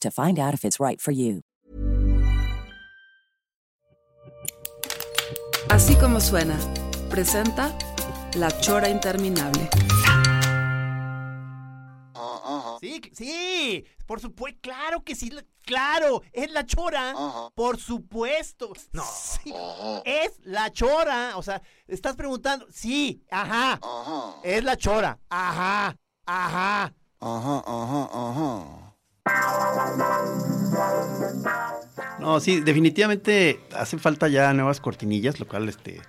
to find out if it's right for you. Así como suena, presenta La Chora Interminable. Sí, sí, por supuesto, claro que sí, claro, es la chora, por supuesto. No, sí, es la chora, o sea, estás preguntando, sí, ajá, es la chora, ajá, ajá. Ajá, ajá, ajá. No, sí, definitivamente hacen falta ya nuevas cortinillas, lo cual este.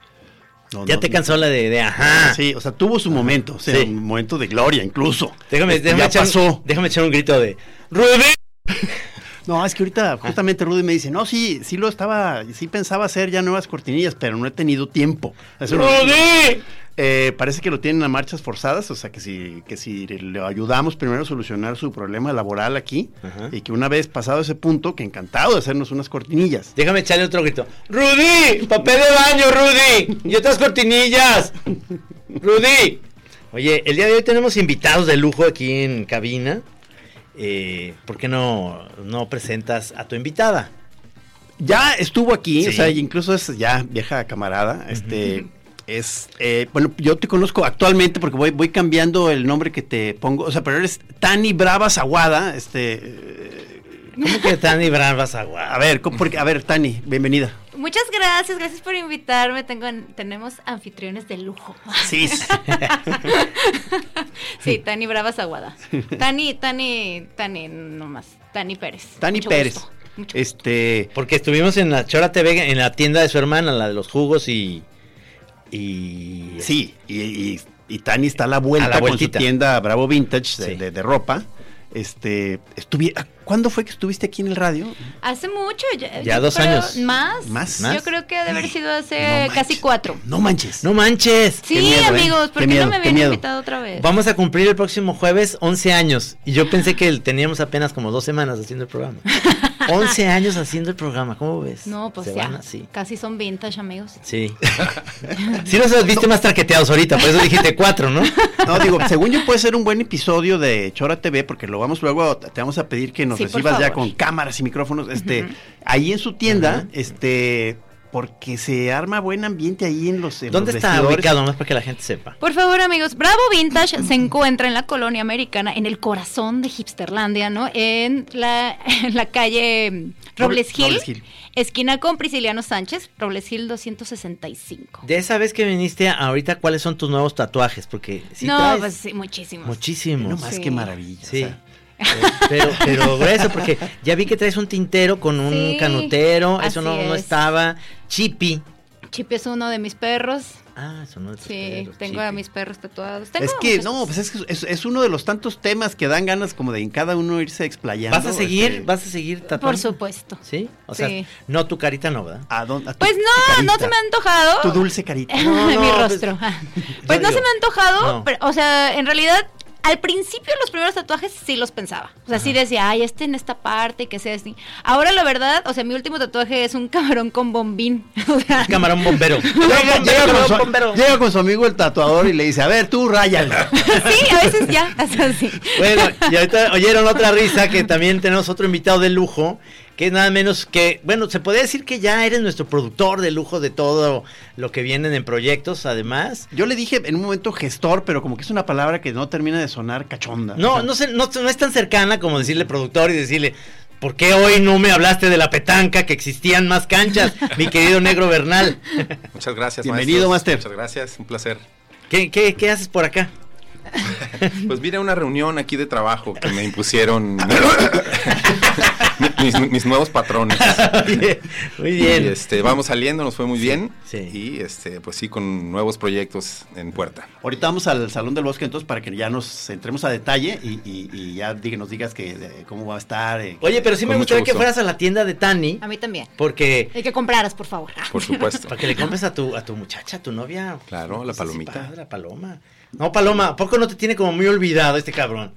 no, Ya no- te cansó la de, de ajá. Sí, o sea, tuvo su momento, o sea, Sí. un momento de gloria incluso. Déjame, Este, déjame ya echar, pasó. déjame echar un grito de ¡Rudy! No, es que ahorita justamente Rudy me dice, no, sí, sí lo estaba, sí pensaba hacer ya nuevas cortinillas, pero no he tenido tiempo. Eso ¡Rudy! Eh, parece que lo tienen a marchas forzadas, o sea que si, que si le ayudamos primero a solucionar su problema laboral aquí, Ajá. y que una vez pasado ese punto, que encantado de hacernos unas cortinillas. Déjame echarle otro grito. ¡Rudy! ¡Papel de baño, Rudy! ¡Y otras cortinillas! ¡Rudy! Oye, el día de hoy tenemos invitados de lujo aquí en cabina. Eh, ¿Por qué no, no presentas a tu invitada? Ya estuvo aquí, Sí. o sea, incluso es ya vieja camarada, este... Es, eh, bueno, yo te conozco actualmente porque voy, voy cambiando el nombre que te pongo, o sea, pero eres Tani Brava Zaguada, este, eh, ¿Cómo que Tani Bravas Agua? a ver, ¿cómo- porque, a ver, Tani, bienvenida. Muchas gracias, gracias por invitarme. Tengo, tenemos anfitriones de lujo. Sí, sí. Sí, Tani Bravas Aguada. Tani, Tani, Tani, nomás. Tani Pérez. Tani Mucho Pérez. gusto, mucho gusto. Este, Porque estuvimos en la Chora TV, en la tienda de su hermana, la de los jugos y... y Sí, y, y- y Tani está a la vuelta A la con su vueltita. tienda Bravo Vintage de, Sí. de- de ropa. Este, estuvi- ¿cuándo fue que estuviste aquí en el radio? Hace mucho. Ya, Ya dos creo- años. ¿Más? ¿Más? Yo creo que ha de haber sido hace No casi cuatro. No manches. ¡No manches! Sí, Qué miedo, ¿eh? amigos, ¿por Qué qué, miedo, no me habían invitado otra vez? Vamos a cumplir el próximo jueves 11 años. Y yo pensé que teníamos apenas como dos semanas haciendo el programa. 11 años haciendo el programa, ¿cómo ves? No, pues Se ya. van así. Casi son vintage, amigos. Sí. sí nos viste más traqueteados ahorita, por eso dijiste cuatro, ¿no? No, digo, según yo puede ser un buen episodio de Chora TV, porque lo vamos luego, te vamos a pedir que nos Sí, recibas ya con cámaras y micrófonos. Este, ahí en su tienda, este, porque se arma buen ambiente ahí en los. en ¿Dónde los está vestidores. ubicado? Más para que la gente sepa. Por favor, amigos, Bravo Vintage se encuentra en la colonia americana, en el corazón de Hipsterlandia, ¿no? En la, en la calle mm, Robles Hill, Robles Hill. esquina con Prisciliano Sánchez, Robles Hill 265. De esa vez que viniste ahorita, ¿cuáles son tus nuevos tatuajes? Porque sí no, traes pues sí, muchísimos. muchísimos. No más Sí. que maravilla. Sí. o sea. Pero, pero grueso, porque ya vi que traes un tintero con un Sí, canutero, eso no, no es. estaba. Chippy. Chip es uno de mis perros. Ah, eso no Sí, perros, tengo a mis perros tatuados. Tengo Es que, no, pues es que es, es uno de los tantos temas que dan ganas como de en cada uno irse explayando. ¿Vas a seguir? este, ¿Vas a seguir tatuando? Por supuesto. ¿Sí? O sea, no tu carita no, ¿verdad? ¿a dónde- a tu- Pues no, no se me ha antojado. Tu dulce carita. No, mi no, pues, rostro. Pues no digo, se me ha antojado, no. pero, o sea, en realidad, al principio los primeros tatuajes sí los pensaba. O sea, sí decía, ay, este en esta parte y que sea así. Ahora la verdad, o sea, mi último tatuaje es un camarón con bombín. O sea, Camarón bombero. Llega, llega con Camarón su, bombero. llega con su amigo el tatuador y le dice, a ver, tú ráyalo. sí, a veces ya, hasta así. Bueno, y ahorita oyeron otra risa que también tenemos otro invitado de lujo, que es nada menos que, bueno, se podría decir que ya eres nuestro productor de lujo de todo lo que vienen en proyectos, además. Yo le dije en un momento gestor, pero como que es una palabra que no termina de sonar cachonda. No, O sea, no, sé, no, no es tan cercana como decirle productor y decirle, ¿por qué hoy no me hablaste de la petanca que existían más canchas, mi querido negro Bernal? Muchas gracias, Bienvenido. Master. Muchas gracias, un placer. ¿Qué, qué, qué haces por acá? Pues vine a una reunión aquí de trabajo que me impusieron mis, mis nuevos patrones. Bien, Muy Y bien. este, vamos saliendo, nos fue muy bien. sí. Y este, pues sí, con nuevos proyectos en puerta. Ahorita vamos al Salón del Bosque entonces para que ya nos entremos a detalle y, y- y ya diga- nos digas que de- cómo va a estar. eh. Oye, pero sí me gustaría que fueras a la tienda de Tani, A mí también. porque El que compraras, por favor. Por supuesto. para que le compres a tu, a tu muchacha, a tu novia. Claro, la Pues, palomita. sí, padre, la paloma. No, Paloma, ¿a poco no te tiene como muy olvidado este cabrón?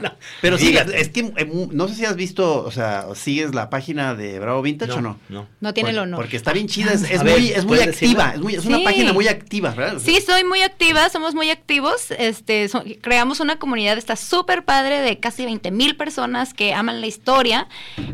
No, Pero sí, es que eh, mu- no sé si has visto, o sea, sigues la página de Bravo Vintage o no. No. No tiene el honor. Porque está bien chida, es, es A ver, muy, es muy ¿puedes activa, es, muy- es una página muy activa, ¿verdad? Sí, soy muy activa, somos muy activos. Este, so- creamos una comunidad, está súper padre, de casi 20 mil personas que aman la historia.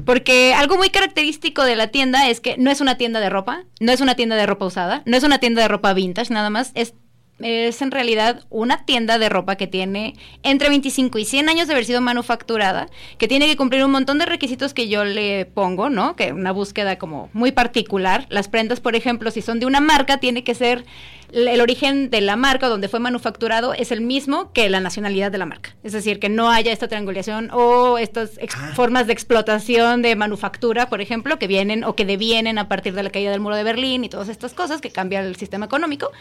Porque algo muy característico de la tienda es que no es una tienda de ropa, no es una tienda de ropa usada, no es una tienda de ropa vintage, nada más. Es, es en realidad una tienda de ropa que tiene entre 25 y 100 años de haber sido manufacturada, que tiene que cumplir un montón de requisitos que yo le pongo, ¿no? Que una búsqueda como muy particular. Las prendas, por ejemplo, si son de una marca, tiene que ser el origen de la marca o donde fue manufacturado es el mismo que la nacionalidad de la marca. Es decir, que no haya esta triangulación o estas Ah. formas de explotación de manufactura, por ejemplo, que vienen o que devienen a partir de la caída del muro de Berlín y todas estas cosas que cambian el sistema económico.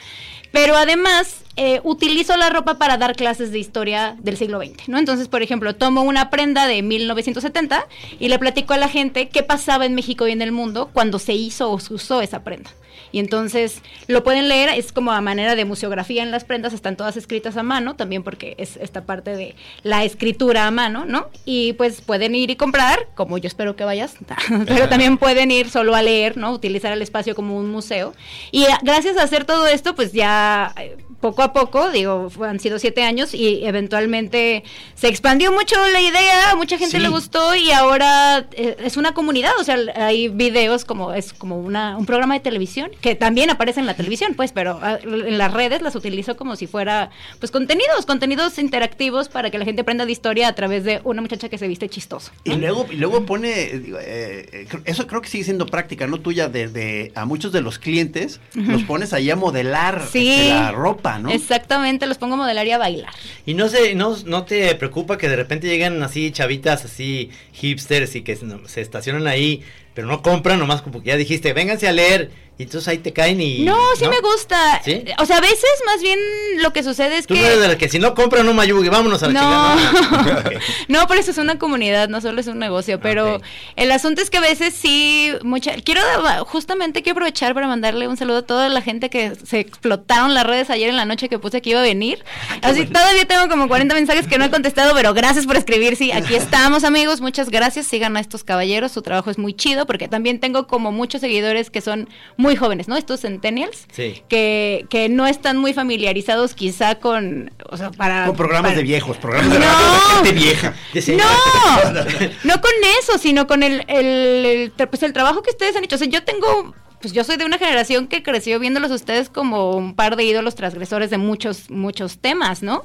Pero además eh, utilizo la ropa para dar clases de historia del siglo XX, ¿no? Entonces, por ejemplo, tomo una prenda de 1970 y le platico a la gente qué pasaba en México y en el mundo cuando se hizo o se usó esa prenda. Y entonces lo pueden leer, es como a manera de museografía en las prendas, están todas escritas a mano, también porque es esta parte de la escritura a mano, ¿no? Y pues pueden ir y comprar, como yo espero que vayas, pero también pueden ir solo a leer, ¿no? Utilizar el espacio como un museo. Y a- gracias a hacer todo esto, pues ya eh, poco a poco, digo, han sido siete años y eventualmente se expandió mucho la idea, a mucha gente Sí. le gustó y ahora eh, es una comunidad, o sea, hay videos como es como una, un programa de televisión que también aparece en la televisión, pues, pero ah, en las redes las utilizo como si fuera, pues, contenidos, contenidos interactivos para que la gente aprenda de historia a través de una muchacha que se viste chistoso. Y luego, y luego pone, eh, digo, eh, eso creo que sigue siendo práctica, ¿no? Tuya, de, de- a muchos de los clientes, los pones ahí a modelar Sí. este, la ropa, ¿no? Exactamente, los pongo a modelar y a bailar. Y no sé, no, no te preocupa que de repente llegan así chavitas así hipsters y que se, se estacionan ahí, pero no compran nomás como que ya dijiste, vénganse a leer y entonces ahí te caen y No, sí me gusta. ¿Sí? O sea, a veces más bien lo que sucede es Tú que... no eres de la que si no compran no mayugue, vámonos a la No. chingada. Ok. No, por eso es una comunidad, no solo es un negocio, pero el asunto es que a veces sí, mucha, quiero justamente quiero aprovechar para mandarle un saludo a toda la gente que se explotaron las redes ayer en la noche que puse que iba a venir. Así todavía tengo como 40 mensajes que no he contestado, pero gracias por escribir, sí, aquí estamos amigos, muchas gracias, sigan a estos caballeros, su trabajo es muy chido porque también tengo como muchos seguidores que son muy jóvenes, ¿no? Estos centennials. Sí. Que, que no están muy familiarizados quizá con, o sea, para... Con programas para- de viejos, programas de No. radio de gente vieja. No, no con eso, sino con el, el, el pues el trabajo que ustedes han hecho. O sea, yo tengo, pues yo soy de una generación que creció viéndolos ustedes como un par de ídolos transgresores de muchos, muchos temas, ¿no?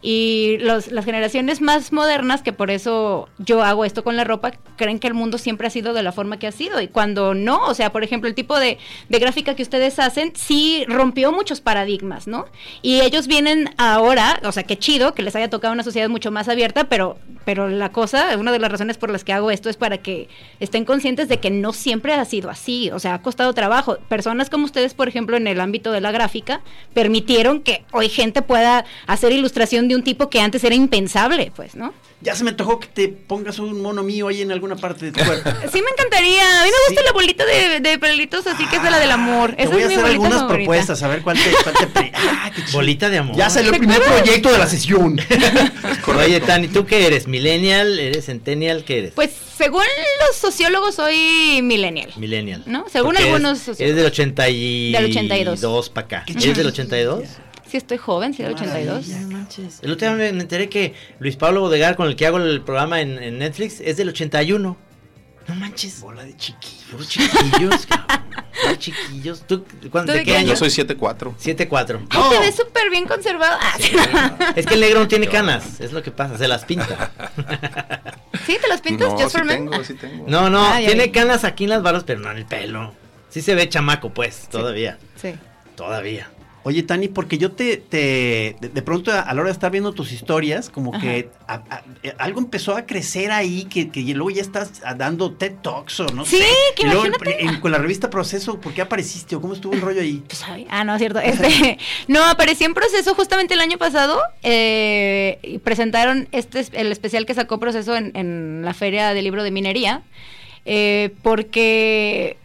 Y los, las generaciones más modernas, que por eso yo hago esto con la ropa, creen que el mundo siempre ha sido de la forma que ha sido. Y cuando no, o sea, por ejemplo, el tipo de, de gráfica que ustedes hacen sí rompió muchos paradigmas, ¿no? Y ellos vienen ahora, o sea, qué chido que les haya tocado una sociedad mucho más abierta, pero, pero la cosa, una de las razones por las que hago esto es para que estén conscientes de que no siempre ha sido así, o sea, ha costado trabajo. Personas como ustedes, por ejemplo, en el ámbito de la gráfica, permitieron que hoy gente pueda hacer ilustración de un tipo que antes era impensable, pues, ¿no? Ya se me antojó que te pongas un mono mío ahí en alguna parte de tu cuerpo. Sí me encantaría. A mí me gusta Sí. la bolita de, de pelitos así que es de la del amor. Te Esa voy a es mi hacer algunas favorita. propuestas, a ver cuál te... cuál te pre- ah, qué bolita de amor. Ya salió el primer proyecto de la sesión. Oye, Tani, ¿tú qué eres? ¿Millennial? ¿Eres centennial? ¿Qué eres? Pues según los sociólogos soy millennial. Millennial. ¿no? Según Porque algunos Eres, eres del 82. Del 82. para acá. Qué ¿Eres del chiquilla. 82? Sí estoy joven, sí, del 82. No manches. El otro día me enteré que Luis Pablo Bodegar, con el que hago el programa en, en Netflix, es del 81. No manches. Bola de chiquillo. Puros chiquillos, cabrón. Chiquillos. ¿Tú, cuándo- ¿Tú de qué año? Yo soy 7-4. 7-4. Ay, te ves súper bien conservado. Ah, Es que el negro no tiene canas, es lo que pasa, se las pinta. ¿Sí? ¿Te las pintas No, just sí for men? tengo, sí tengo. No, no, tiene canas aquí en las barras, pero no en el pelo. Sí se ve chamaco, pues, todavía. Sí. Todavía. Oye, Tani, porque yo te, te de, pronto a, la hora de estar viendo tus historias, como Ajá. que a- a- eh, algo empezó a crecer ahí, que, que luego ya estás ah, dando TED Talks o no Sí, sé. que Y luego imagínate. en- con la revista Proceso, ¿por qué apareciste o cómo estuvo el rollo ahí? Pues, ay, ah, no, es cierto. Este, no, aparecí en proceso justamente el año pasado. eh, y presentaron este es- el especial que sacó proceso en, en la feria del libro de minería. eh, porque,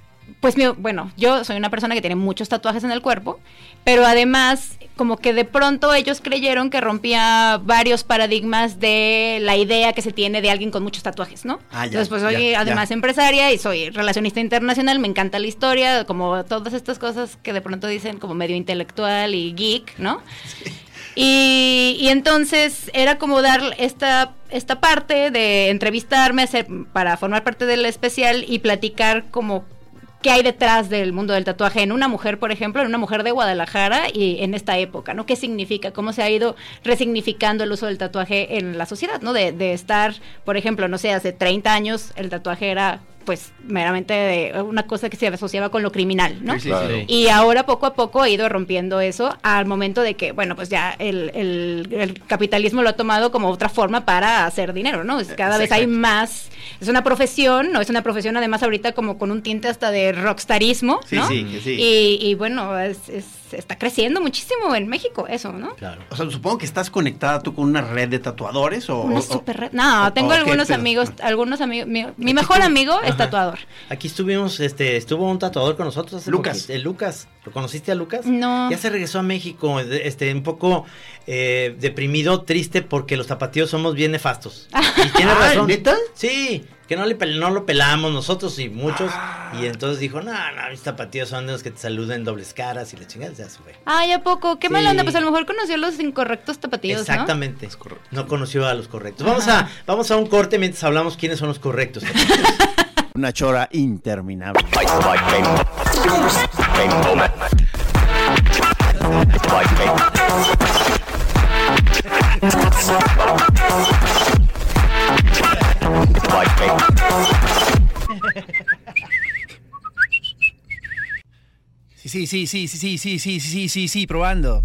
pues, mi- bueno, yo soy una persona que tiene muchos tatuajes en el cuerpo, pero además, como que de pronto ellos creyeron que rompía varios paradigmas de la idea que se tiene de alguien con muchos tatuajes, ¿no? Ah, ya, Entonces, pues, soy ya, además ya. empresaria y soy relacionista internacional, me encanta la historia, como todas estas cosas que de pronto dicen como medio intelectual y geek, ¿no? Y, y entonces era como dar esta, esta parte de entrevistarme hacer, para formar parte del especial y platicar como qué hay detrás del mundo del tatuaje en una mujer, por ejemplo, en una mujer de Guadalajara y en esta época, ¿no? ¿Qué significa? ¿Cómo se ha ido resignificando el uso del tatuaje en la sociedad, ¿no? De, de estar, por ejemplo, no sé, hace 30 años el tatuaje era pues meramente de una cosa que se asociaba con lo criminal, ¿no? Sí, sí, Claro. sí. Y ahora poco a poco ha ido rompiendo eso al momento de que, bueno, pues ya el, el- el capitalismo lo ha tomado como otra forma para hacer dinero, ¿no? Es- Cada vez hay más, es una profesión, ¿no? Es una profesión además ahorita como con un tinte hasta de rockstarismo, Sí, ¿no? sí, que sí. Y, y bueno, es- es- está creciendo muchísimo en México eso, ¿no? Claro. O sea, supongo que estás conectada tú con una red de tatuadores o... Una super red. No, o- tengo o algunos amigos, algunos amigos, mi, mi mejor tú- amigo es tatuador. Aquí estuvimos, este, estuvo un tatuador con nosotros hace Lucas. poquito, el Lucas. ¿Lo conociste a Lucas? No. Ya se regresó a México, este, un poco eh, deprimido, triste, porque los tapatíos somos bien nefastos. Y tiene Ah, razón. ¿neta? Sí, que no, le, no lo pelamos nosotros y muchos. Y entonces dijo, no, no, mis tapatíos son de los que te saluden dobles caras y la chingada ya se fue. Ay, ¿a poco? Qué Sí. mala onda, pues a lo mejor conoció los incorrectos ¿no? Exactamente. No conoció a los correctos. Vamos a, vamos a un corte mientras hablamos quiénes son los correctos. Una chora interminable. Sí, sí, sí, sí, sí, sí, sí, sí, sí, sí, probando.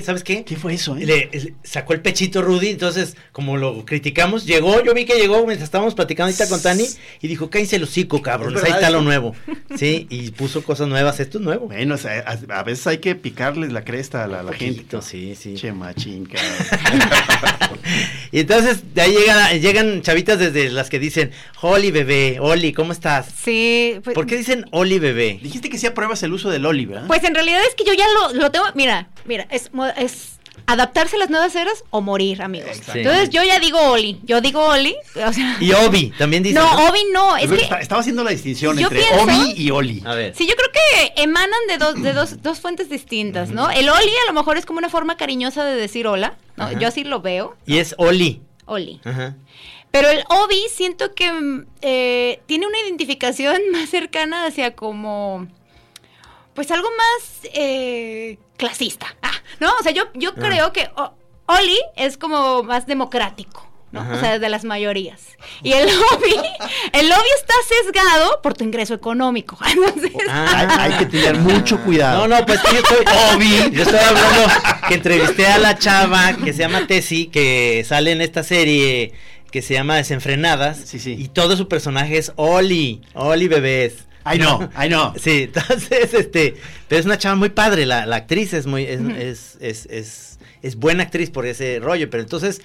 ¿Sabes qué? ¿Qué fue eso, eh? Le, le sacó el pechito Rudy, entonces, como lo criticamos, llegó, yo vi que llegó mientras estábamos platicando ahorita con Tani y dijo, cállense el hocico, cabrón, Es ahí está lo nuevo. Sí, y puso cosas nuevas, esto es nuevo. Bueno, o sea, a, a veces hay que picarles la cresta a la, gente. Sí, sí. Che machín, cabrón. Y entonces, de ahí llega- llegan chavitas desde las que dicen, Oli bebé, Oli, ¿cómo estás? Sí, pues, ¿Por qué dicen Oli bebé? Dijiste que sí apruebas el uso del Oli, ¿verdad? pues en realidad es que yo ya lo, lo tengo, mira, mira, es, es adaptarse a las nuevas eras o morir, amigos. Entonces yo ya digo Oli, yo digo Oli, o sea, Y Obi, también dicen. no, Obi no, es que está- estaba haciendo la distinción entre pienso- Obi y Oli. A ver. Sí, yo creo que emanan de dos, de dos, dos fuentes distintas, ¿no? El Oli a lo mejor es como una forma cariñosa de decir hola, ¿no? Ajá. Yo así lo veo, Y es Oli. Oli. Ajá. Pero el Obi siento que eh, tiene una identificación más cercana hacia como, pues algo más eh, clasista, ah, ¿no? O sea, yo, yo creo que o- Oli es como más democrático. ¿no? Ajá. O sea, de las mayorías. Y el lobby, el lobby está sesgado por tu ingreso económico. Entonces, Hay, hay que tener mucho cuidado. No, no, pues yo estoy. Obi. Yo estoy hablando que entrevisté a la chava que se llama Tessie, que sale en esta serie que se llama Desenfrenadas. Sí, sí. Y todo su personaje es Oli. Oli bebés. Ay, no, ay, no. Sí, entonces, este, pero es una chava muy padre, la, la actriz es muy, es, es, es, es, es buena actriz por ese rollo, pero entonces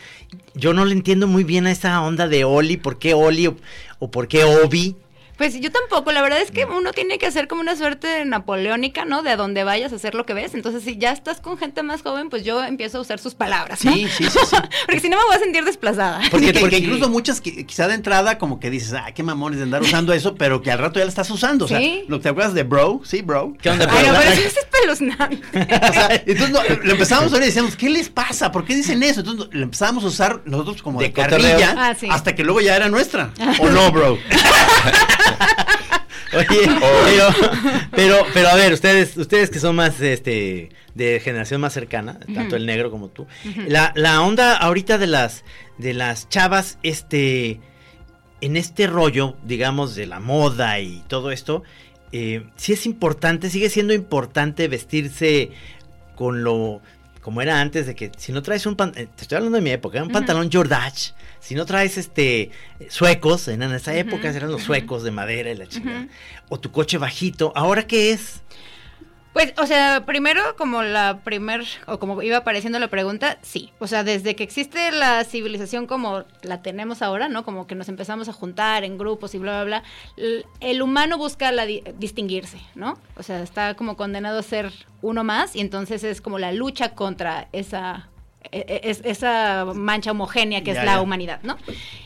yo no le entiendo muy bien a esa onda de Oli, ¿por qué Oli o, o por qué Obi? Pues yo tampoco, la verdad es que uno tiene que hacer como una suerte napoleónica, ¿no? De a donde vayas a hacer lo que ves. Entonces, si ya estás con gente más joven, pues yo empiezo a usar sus palabras, ¿no? Sí, sí, sí, sí. Porque si no me voy a sentir desplazada. Porque, Porque- incluso muchas qui- quizá de entrada como que dices, ah, qué mamones de andar usando eso, pero que al rato ya lo estás usando. O sea, Sí. lo que te acuerdas de bro, sí, bro. ¿Qué onda, Ay, no, bro? pero eso es espeluznante. O sea, entonces no, lo empezamos a ver y decíamos, ¿qué les pasa? ¿Por qué dicen eso? Entonces lo empezamos a usar nosotros como de, De carrilla Ah, sí. hasta que luego ya era nuestra. ¿O no, bro? Oye, pero, pero, pero a ver, ustedes, ustedes que son más este de generación más cercana, tanto el negro como tú, la, la onda ahorita de las de las chavas, este, en este rollo, digamos, de la moda y todo esto, eh, sí es importante, sigue siendo importante vestirse con lo como era antes de que si no traes un pan, eh, te estoy hablando de mi época, un pantalón Jordache, si no traes este suecos, en esa época eran los suecos de madera y la chingada, Ujú. o tu coche bajito, ahora qué es? Pues, o sea, primero como la primer, o como iba apareciendo la pregunta, sí. O sea, desde que existe la civilización como la tenemos ahora, ¿no? Como que nos empezamos a juntar en grupos y bla, bla, bla. El humano busca la di- distinguirse, ¿no? O sea, está como condenado a ser uno más y entonces es como la lucha contra esa... e- e- es- esa mancha homogénea que Ya, es la ya. humanidad, ¿no?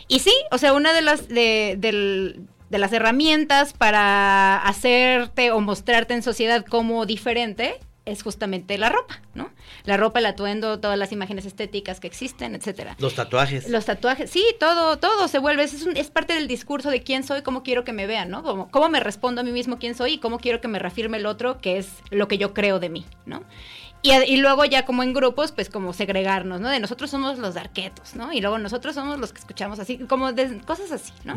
Y sí, o sea, una de las de, del- de las herramientas para hacerte o mostrarte en sociedad como diferente es justamente la ropa, ¿no? La ropa, el atuendo, todas las imágenes estéticas que existen, etcétera. Los tatuajes. Los tatuajes, sí, todo, todo se vuelve, es, un- es parte del discurso de quién soy, cómo quiero que me vean, ¿no? Cómo, cómo me respondo a mí mismo quién soy y cómo quiero que me reafirme el otro, que es lo que yo creo de mí, ¿no? Y, luego ya como en grupos, pues como segregarnos, ¿no? De nosotros somos los darquetos, ¿no? Y luego nosotros somos los que escuchamos así, como de cosas así, ¿no?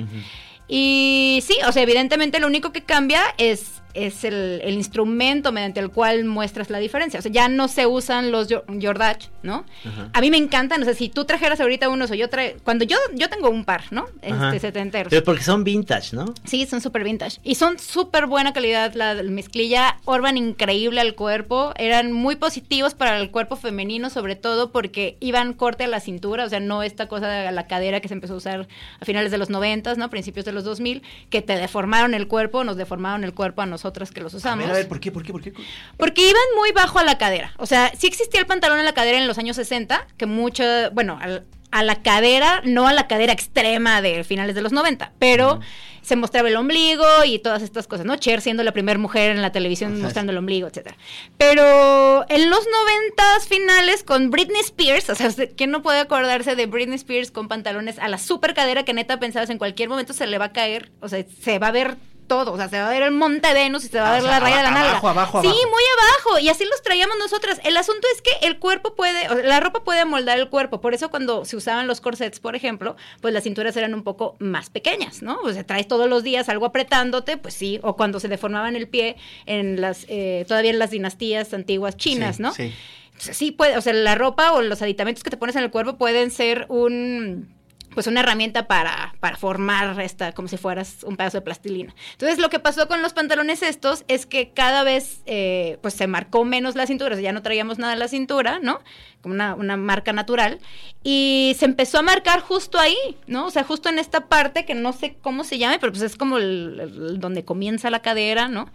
Y sí, o sea, evidentemente lo único que cambia es, es el, el instrumento mediante el cual muestras la diferencia. O sea, ya no se usan los Jordache, ¿no? Ajá. A mí me encantan, o sea, si tú trajeras ahorita unos o yo trae, cuando yo yo tengo un par, ¿no? Este setenteros. Pero porque son vintage, ¿no? Sí, son súper vintage. Y son súper buena calidad. La, la mezclilla Orban increíble al cuerpo. Eran muy positivos para el cuerpo femenino, sobre todo porque iban corte a la cintura. O sea, no esta cosa de la cadera que se empezó a usar a finales de los 90, ¿no? Principios de los 2000, que te deformaron el cuerpo, nos deformaron el cuerpo a nosotras que los A usamos. ver, a ver, ¿por qué? ¿Por qué? ¿Por qué? Porque iban muy bajo a la cadera. O sea, sí existía el pantalón en la cadera en los años 60, que mucho, bueno, al- a la cadera, no a la cadera extrema de finales de los 90, pero se mostraba el ombligo y todas estas cosas, ¿no? Cher siendo la primera mujer en la televisión Ajá. mostrando el ombligo, etcétera. Pero en los 90 finales con Britney Spears, o sea, ¿quién no puede acordarse de Britney Spears con pantalones a la super cadera que neta pensabas en cualquier momento se le va a caer, o sea, se va a ver todo, o sea, se va a ver el monte Venus y se va a ver o sea, la raya de la nalga. abajo, abajo, sí, abajo. muy abajo y así los traíamos nosotras. El asunto es que el cuerpo puede, o sea, la ropa puede moldar el cuerpo, por eso cuando se usaban los corsets, por ejemplo, pues las cinturas eran un poco más pequeñas, ¿no? O sea, traes todos los días algo apretándote, pues sí, o cuando se deformaban el pie en las, eh, todavía en las dinastías antiguas chinas, Sí, ¿no? Sí. Entonces, sí puede, o sea, la ropa o los aditamentos que te pones en el cuerpo pueden ser un pues una herramienta para, para formar esta, como si fueras un pedazo de plastilina. Entonces, lo que pasó con los pantalones estos es que cada vez, eh, pues se marcó menos la cintura, o sea, ya no traíamos nada en la cintura, ¿no? Como una, una marca natural. Y se empezó a marcar justo ahí, ¿no? O sea, justo en esta parte que no sé cómo se llame, pero pues es como donde comienza la cadera, ¿no?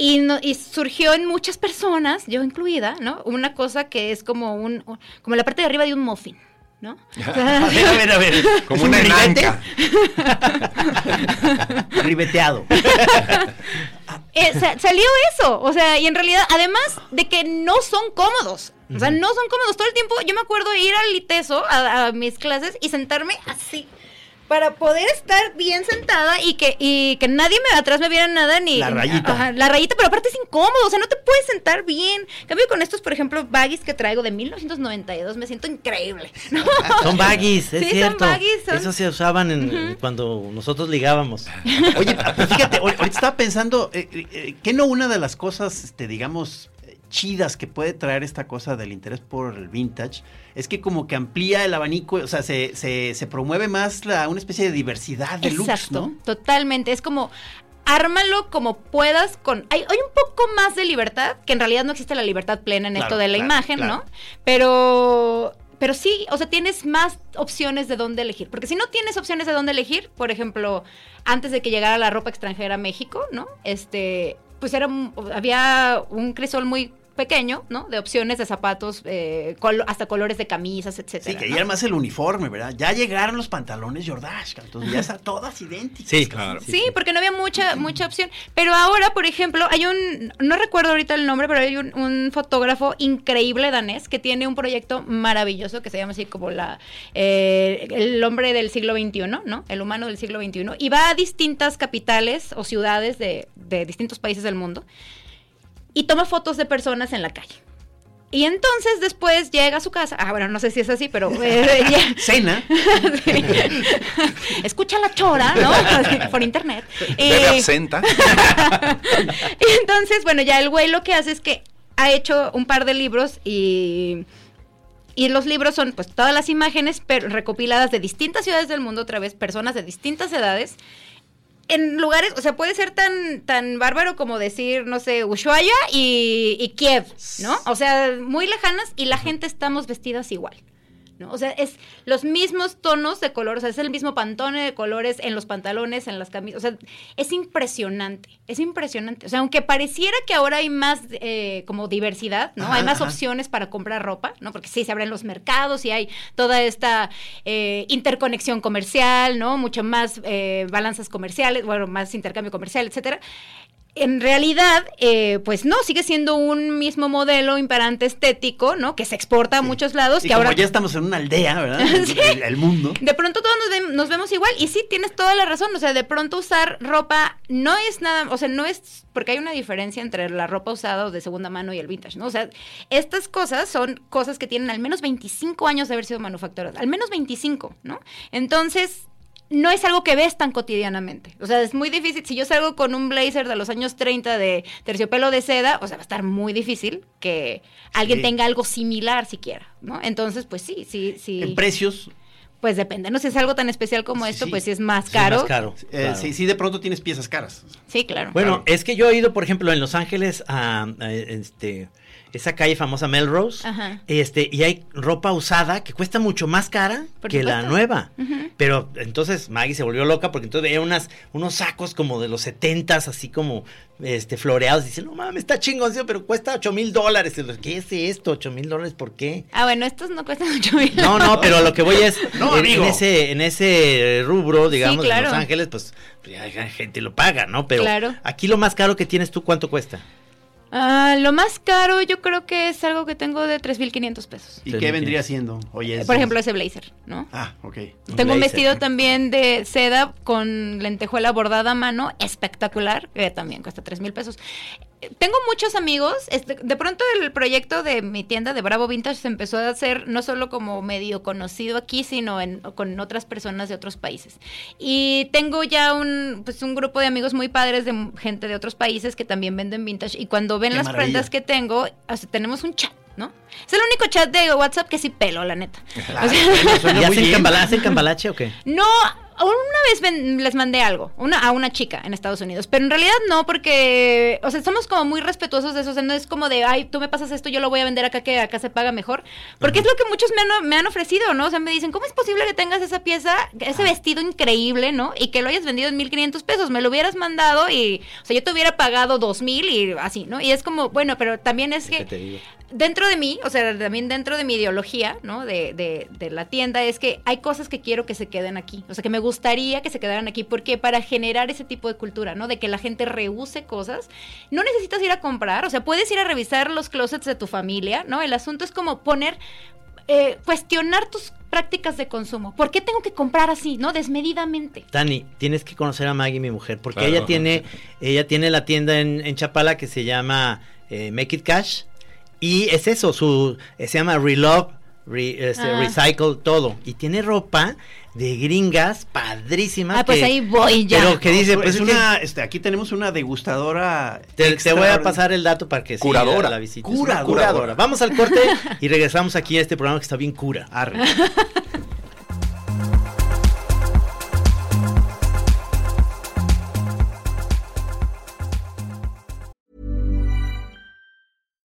Y, no- y surgió en muchas personas, yo incluida, ¿no? Una cosa que es como un, como la parte de arriba de un muffin, ¿no? A ver, a ver, a ver. Como ¿Es un una ribete? Ribeteado. eh, sa- salió eso, o sea, y en realidad, además de que no son cómodos, o sea, no son cómodos todo el tiempo. Yo me acuerdo ir al ITESO a, a mis clases y sentarme así para poder estar bien sentada y que y que nadie me atrás me viera nada ni La rayita. Ajá, la rayita, pero aparte es incómodo, o sea, no te puedes sentar bien. En cambio con estos, por ejemplo, baggies que traigo de 1992, me siento increíble. ¿no? Son baggies, es Sí, son cierto. baggies, son- Eso se usaban en, cuando nosotros ligábamos. Oye, pues fíjate, ahor- ahorita estaba pensando, eh, eh, eh, que no una de las cosas, este, digamos, chidas que puede traer esta cosa del interés por el vintage es que como que amplía el abanico, o sea, se, se, se promueve más la, una especie de diversidad de looks, Exacto, ¿no? totalmente. Es como ármalo como puedas con hay, hay un poco más de libertad que en realidad no existe la libertad plena en Claro, esto de la claro, imagen claro. no pero pero sí, o sea, tienes más opciones de dónde elegir. Porque si no tienes opciones de dónde elegir, por ejemplo, antes de que llegara la ropa extranjera a México, ¿no? Este, pues era, había un crisol muy pequeño, ¿no? De opciones de zapatos, eh, hasta colores de camisas, etcétera. Sí, que ¿no? ya era más el uniforme, ¿verdad? Ya llegaron los pantalones Jordache, entonces ya están todas idénticas. Sí, Claro. Sí, porque no había mucha mucha opción. Pero ahora, por ejemplo, hay un, no recuerdo ahorita el nombre, pero hay un, un fotógrafo increíble danés que tiene un proyecto maravilloso que se llama así como la eh, el hombre del siglo XXI, ¿no? El humano del siglo XXI. Y va a distintas capitales o ciudades de, de distintos países del mundo y toma fotos de personas en la calle. Y entonces después llega a su casa. Ah, bueno, no sé si es así, pero eh, ya- Cena. Sí. Escucha la chora, ¿no? Así, Por internet. Bebe Eh, absenta. y entonces, bueno, ya el güey lo que hace es que ha hecho un par de libros y. Y los libros son pues todas las imágenes pero recopiladas de distintas ciudades del mundo, otra vez, personas de distintas edades, en lugares, o sea, puede ser tan, tan bárbaro como decir, no sé, Ushuaia y, y Kiev, ¿no? O sea, muy lejanas y la gente estamos vestidas igual. ¿No? O sea, es los mismos tonos de color, o sea, es el mismo pantone de colores en los pantalones, en las camisas, o sea, es impresionante, es impresionante. O sea, aunque pareciera que ahora hay más eh, como diversidad, ¿no? Ajá, hay más ajá. opciones para comprar ropa, ¿no? Porque sí, se abren los mercados y hay toda esta eh, interconexión comercial, ¿no? Mucho más eh, balanzas comerciales, bueno, más intercambio comercial, etcétera. En realidad, eh, pues no, sigue siendo un mismo modelo imperante estético, ¿no? Que se exporta a muchos lados, Y que como ahora ya estamos en una aldea, ¿verdad? Sí. el, el mundo. de pronto todos nos, nos vemos igual y sí tienes toda la razón, o sea, de pronto usar ropa no es nada, o sea, no es porque hay una diferencia entre la ropa usada o de segunda mano y el vintage, ¿no? O sea, estas cosas son cosas que tienen al menos 25 años de haber sido manufacturadas, al menos 25, ¿no? Entonces, no es algo que ves tan cotidianamente. O sea, es muy difícil. Si yo salgo con un blazer de los años 30 de terciopelo de seda, o sea, va a estar muy difícil que alguien Sí. tenga algo similar siquiera, ¿no? Entonces, pues sí, sí, sí. En precios, Pues depende, no si es algo tan especial como Sí, esto, sí. pues sí es más Sí, caro. más caro. eh, claro. sí, sí, de pronto tienes piezas caras. Sí, claro. Bueno, es que yo he ido, por ejemplo, en Los Ángeles a, a, este esa calle famosa Melrose, Ajá. este y hay ropa usada que cuesta mucho más cara Por que la nueva. Pero entonces Maggie se volvió loca porque entonces veía unas unos sacos como de los setentas así como este floreados y dice, no mames, está chingón, sí, pero cuesta ocho mil dólares. ¿Qué es esto? ¿Ocho mil dólares por qué? Ah, bueno, estos no cuestan mucho mil. No, no, pero lo que voy es No, en, amigo. en ese en ese rubro, digamos, claro. en Los Ángeles, pues ya la gente lo paga, ¿no? Pero Claro. aquí lo más caro que tienes tú, ¿cuánto cuesta? Ah, lo más caro yo creo que es algo que tengo de 3.500 pesos. ¿Y qué vendría siendo? Oye, Por ejemplo, ese blazer, ¿no? Ah, ok. Tengo un vestido también de seda con lentejuela bordada a mano, espectacular, que también cuesta tres mil pesos. Tengo muchos amigos, este, de pronto el proyecto de mi tienda de Bravo Vintage se empezó a hacer no solo como medio conocido aquí, sino en, con otras personas de otros países. Y tengo ya un, pues un grupo de amigos muy padres de gente de otros países que también venden vintage y cuando ven Qué las maravilla. prendas que tengo, o sea, tenemos un chat. ¿No? Es el único chat de WhatsApp que sí pelo, la neta. O sea, Suena ¿Y muy hacen, bien. cambala- hacen cambalache o qué? no, una vez ven- les mandé algo una, a una chica en Estados Unidos, pero en realidad no, porque, o sea, somos como muy respetuosos de eso, o sea, no es como de, ay, tú me pasas esto, yo lo voy a vender acá, que acá se paga mejor, porque es lo que muchos me han, me han ofrecido, ¿no? O sea, me dicen, ¿cómo es posible que tengas esa pieza, ese vestido increíble, ¿no? Y que lo hayas vendido en 1500 pesos, me lo hubieras mandado y, o sea, yo te hubiera pagado 2000 y así, ¿no? Y es como, bueno, pero también es ¿Qué que te digo? Dentro de mí, o sea, también dentro de mi ideología, ¿no? De, de, de la tienda, es que hay cosas que quiero que se queden aquí. O sea, que me gustaría que se quedaran aquí. porque Para generar ese tipo de cultura, ¿no? De que la gente reuse cosas. No necesitas ir a comprar, o sea, puedes ir a revisar los closets de tu familia, ¿no? El asunto es como poner, eh, cuestionar tus prácticas de consumo. ¿Por qué tengo que comprar así, ¿no? Desmedidamente. Dani, tienes que conocer a Maggie, mi mujer, porque Claro. ella tiene, ella tiene la tienda en, en Chapala que se llama eh, Make It Cash y es eso, su se llama Relove, re- este, Ah. Recycle, todo y tiene ropa de gringas padrísimas. Ah, pues que- ahí voy ya. Pero que dice, pues es es que una, este, aquí tenemos una degustadora. te, te voy a pasar el dato para que sí, Curadora. la, la visites. Curadora. curadora. Vamos al corte y regresamos aquí a este programa que está bien cura. Arre.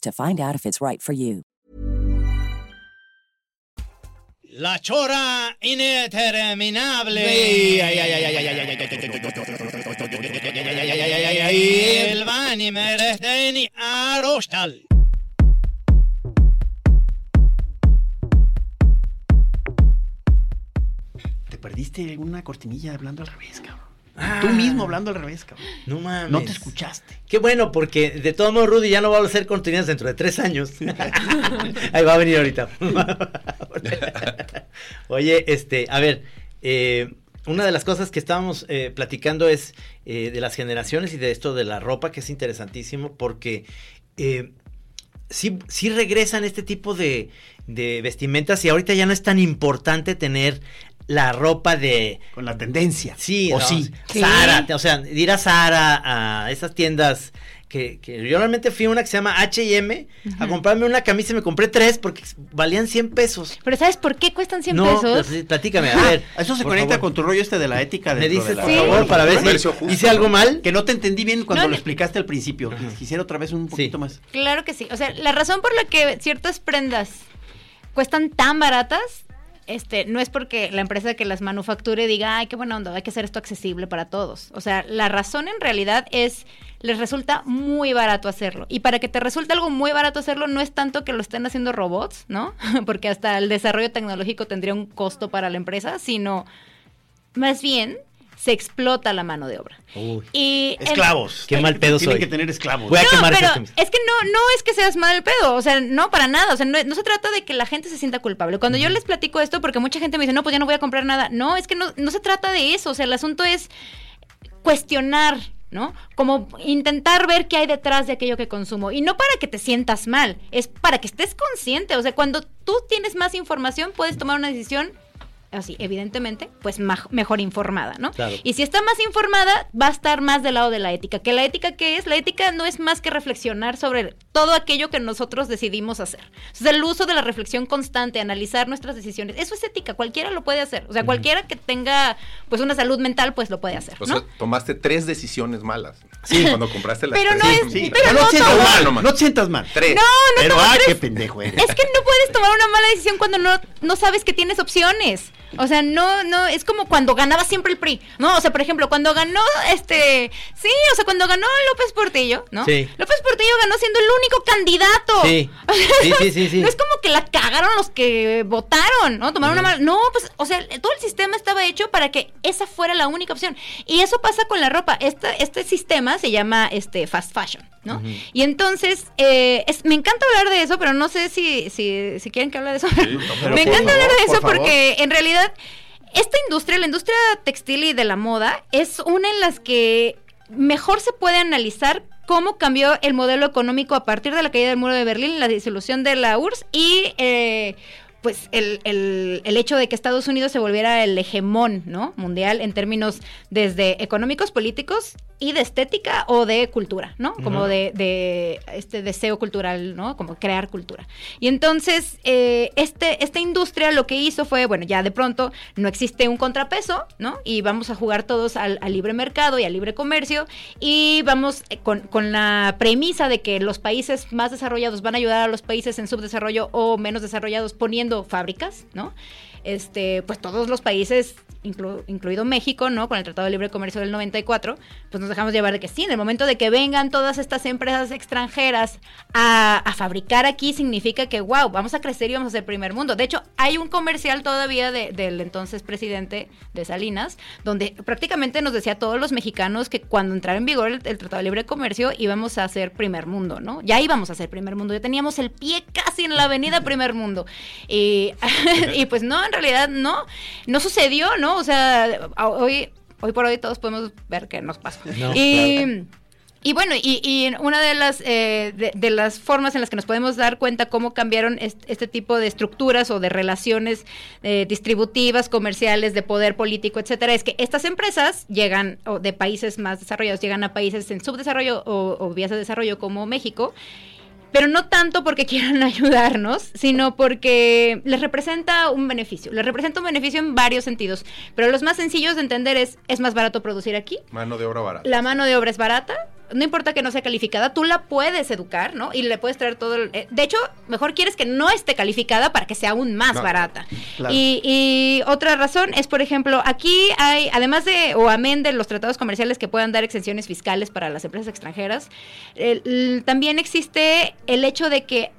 to find out if it's right for you. La chora interminable. El bani meresteni arostal. Te perdiste una cortinilla hablando al revés, cabrón. Ah. Tú mismo hablando al revés, cabrón. No mames. No te escuchaste. Qué bueno, porque de todos modos Rudy ya no va a hacer contenidos dentro de tres años. Ahí va a venir ahorita. Oye, este, a ver, eh, una de las cosas que estábamos eh, platicando es eh, de las generaciones y de esto de la ropa, que es interesantísimo, porque sí, sí regresan este tipo de, de vestimentas y ahorita ya no es tan importante tener la ropa de... Con la tendencia. Sí, O no, sí. Sara, o sea, ir a Sara, a esas tiendas que, que yo realmente fui a una que se llama H&M a comprarme una camisa y me compré tres porque valían 100 pesos. Pero ¿sabes por qué cuestan 100 no, pesos? pues, platícame, a ver. Eso se conecta favor. con tu rollo este de la ética. Me dices, de la- por Sí. favor, para ver si justo, hice algo mal. Que no te entendí bien cuando No, lo explicaste al principio. Quisiera otra vez un poquito más. Claro que sí. O sea, la razón por la que ciertas prendas cuestan tan baratas, este, no es porque la empresa que las manufacture diga, ay, qué buena onda, hay que hacer esto accesible para todos. O sea, la razón en realidad es, les resulta muy barato hacerlo. Y para que te resulte algo muy barato hacerlo, no es tanto que lo estén haciendo robots, ¿no? porque hasta el desarrollo tecnológico tendría un costo para la empresa, sino más bien se explota la mano de obra. Uy, Y en- Esclavos. Qué mal pedo Tienen soy. que tener esclavos. Voy a no, quemar pero es que no, no es que seas mal pedo, o sea, no para nada, o sea, no, no se trata de que la gente se sienta culpable. Cuando yo les platico esto, porque mucha gente me dice, no, pues ya no voy a comprar nada, no, es que no, no se trata de eso, o sea, el asunto es cuestionar, ¿no? Como intentar ver qué hay detrás de aquello que consumo. Y no para que te sientas mal, es para que estés consciente, o sea, cuando tú tienes más información, puedes tomar una decisión así, evidentemente, pues mejor informada, ¿no? Claro. Y si está más informada, va a estar más del lado de la ética. ¿Que la ética qué es? La ética no es más que reflexionar sobre todo aquello que nosotros decidimos hacer. O sea, el uso de la reflexión constante, analizar nuestras decisiones, eso es ética, cualquiera lo puede hacer. O sea, cualquiera que tenga pues una salud mental, pues lo puede hacer, O ¿no? sea, tomaste tres decisiones malas. Sí. Cuando compraste las Pero tres. no es- Sí, pero no, no te sientas mal, No, no te sientas mal. Tres. No, no Pero, ah, tres. qué pendejo eres. Es que no puedes tomar una mala decisión cuando no, no sabes que tienes opciones. O sea, no, no, es como cuando ganaba siempre el PRI, ¿no? O sea, por ejemplo, cuando ganó este, sí, o sea, cuando ganó López Portillo, ¿no? Sí. López Portillo ganó siendo el único candidato. Sí. O sea, Sí, sí, sí, sí. No es como que la cagaron los que votaron, ¿no? Tomaron una mala. No, pues, o sea, todo el sistema estaba hecho para que esa fuera la única opción. Y eso pasa con la ropa. Este, este sistema se llama este fast fashion, ¿no? Y entonces, eh, es- me encanta hablar de eso, pero no sé si, si, si quieren que hable de eso. pero me encanta hablar de eso por favor. porque en realidad esta industria, la industria textil y de la moda, es una en las que mejor se puede analizar cómo cambió el modelo económico a partir de la caída del muro de Berlín, la disolución de la URSS y eh, pues el, el- el hecho de que Estados Unidos se volviera el hegemón ¿no? mundial en términos desde económicos, políticos y de estética o de cultura, ¿no? Como de, de este deseo cultural, ¿no? Como crear cultura. Y entonces, eh, este, esta industria lo que hizo fue, bueno, ya de pronto no existe un contrapeso, ¿no? Y vamos a jugar todos al, al libre mercado y al libre comercio y vamos eh, con, con la premisa de que los países más desarrollados van a ayudar a los países en subdesarrollo o menos desarrollados poniendo fábricas, ¿no? Este, pues todos los países inclu- incluido México, ¿no? Con el Tratado de Libre Comercio del 94, pues nos dejamos llevar de que sí, en el momento de que vengan todas estas empresas extranjeras a, fabricar aquí, significa que, wow, vamos a crecer y vamos a ser primer mundo. De hecho, hay un comercial todavía de- del entonces presidente de Salinas, donde prácticamente nos decía a todos los mexicanos que cuando entrara en vigor el, Tratado de Libre Comercio íbamos a ser primer mundo, ¿no? Ya íbamos a ser primer mundo, ya teníamos el pie casi en la avenida primer mundo. Y, y pues no, en realidad no, no sucedió, ¿no? O sea, hoy, hoy por hoy todos podemos ver qué nos pasó. No, y, y bueno, y, y una de las, eh, de, de las formas en las que nos podemos dar cuenta cómo cambiaron est- este, tipo de estructuras o de relaciones eh, distributivas, comerciales, de poder político, etcétera, es que estas empresas llegan o de países más desarrollados, llegan a países en subdesarrollo o, o vías de desarrollo como México, pero no tanto porque quieran ayudarnos, sino porque les representa un beneficio. Les representa un beneficio en varios sentidos. Pero los más sencillos de entender es, es más barato producir aquí, Mano de obra barata. la mano de obra es barata, no importa que no sea calificada, tú la puedes educar, ¿no? Y le puedes traer todo el... eh, de hecho, mejor quieres que no esté calificada para que sea aún más No, barata. claro. Y, y otra razón es, por ejemplo, aquí hay, además de, o amén de los tratados comerciales que puedan dar exenciones fiscales para las empresas extranjeras, el- el- también existe el hecho de que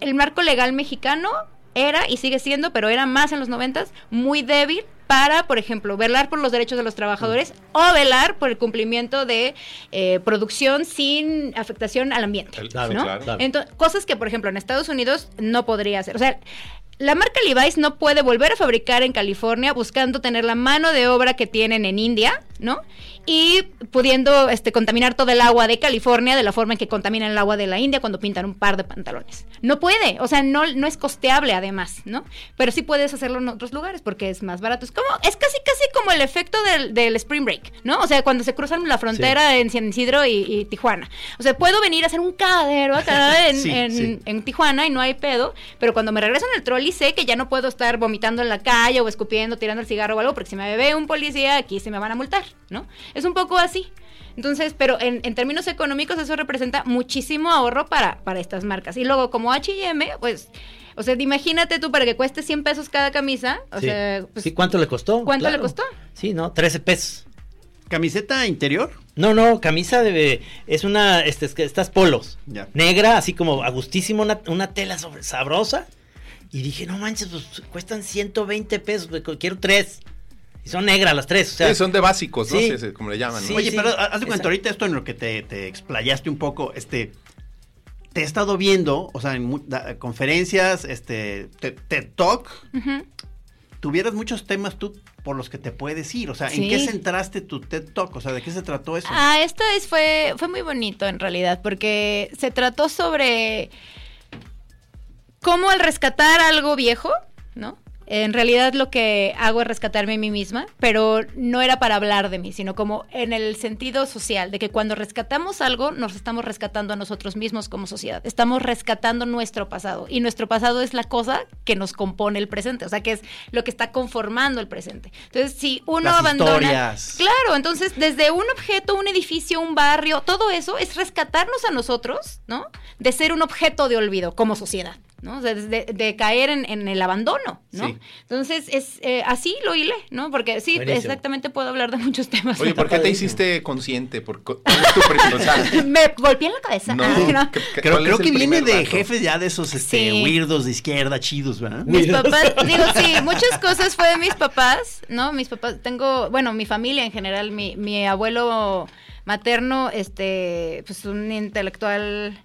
el marco legal mexicano era y sigue siendo, pero era más en los noventas, muy débil para, por ejemplo, velar por los derechos de los trabajadores o velar por el cumplimiento de eh, producción sin afectación al ambiente. El- Claro, sí, ¿no? claro. Claro. Entonces, cosas que, por ejemplo, en Estados Unidos no podría hacer. O sea, la marca Levi's no puede volver a fabricar en California buscando tener la mano de obra que tienen en India, ¿no? Y pudiendo este, contaminar todo el agua de California de la forma en que contaminan el agua de la India cuando pintan un par de pantalones. No puede, o sea, no, no es costeable además, ¿no? Pero sí puedes hacerlo en otros lugares porque es más barato. Es como, es casi casi como el efecto del, del Spring Break, ¿no? O sea, cuando se cruzan la frontera en San Isidro y, y Tijuana. O sea, puedo venir a hacer un cadero acá en, Sí, en- sí. en Tijuana y no hay pedo, pero cuando me regreso en el trolley sé que ya no puedo estar vomitando en la calle o escupiendo, tirando el cigarro o algo, porque si me ve un policía aquí se me van a multar, ¿no? Es un poco así. Entonces, pero en, en términos económicos eso representa muchísimo ahorro para, para estas marcas. Y luego como H&M, pues, o sea, imagínate tú para que cueste 100 pesos cada camisa, o Sí. sea, pues, Sí, ¿cuánto le costó? ¿cuánto le costó? Sí, ¿no? 13 pesos. ¿Camiseta interior? No, no, camisa de... Es una... Este, estas polos. Ya. Negra, así como a gustísimo, una, una tela sobre, sabrosa. Y dije, no manches, pues cuestan 120 pesos, quiero tres. Y son negras las tres, o sea... Sí, son de básicos, ¿no? Sí. Sí, sí, como le llaman. ¿no? Sí, Oye, sí, pero haz de cuenta, ahorita esto en lo que te, te explayaste un poco, este, te he estado viendo, o sea, en mu- da- conferencias, este, te- TED Talk, Ujú. tuvieras muchos temas tú por los que te puedes ir, o sea, ¿en Sí. qué centraste tu TED Talk? O sea, ¿de qué se trató eso? Ah, esto es, fue, fue muy bonito en realidad, porque se trató sobre cómo al rescatar algo viejo, ¿no? En realidad lo que hago es rescatarme a mí misma, pero no era para hablar de mí, sino como en el sentido social, de que cuando rescatamos algo, nos estamos rescatando a nosotros mismos como sociedad. Estamos rescatando nuestro pasado. Y nuestro pasado es la cosa que nos compone el presente, o sea, que es lo que está conformando el presente. Entonces, si uno Las abandona... historias. Claro, entonces desde un objeto, un edificio, un barrio, todo eso es rescatarnos a nosotros, ¿no? De ser un objeto de olvido como sociedad. ¿No? O sea, de, de caer en, en el abandono, ¿no? Sí. Entonces, es eh, así lo hilé, ¿no? Porque sí, Buenísimo. exactamente puedo hablar de muchos temas. Oye, ¿por qué te hiciste consciente? ¿Por cuál es tu pri- o sea, Me golpeé en la cabeza. no, Ah, no. ¿qué- qué- Creo, que viene de jefes ya de esos este, Sí. weirdos de izquierda chidos, ¿verdad? Mis papás, digo, sí, muchas cosas fue de mis papás, ¿no? Mis papás, tengo, bueno, mi familia en general, mi, mi abuelo materno, este, pues un intelectual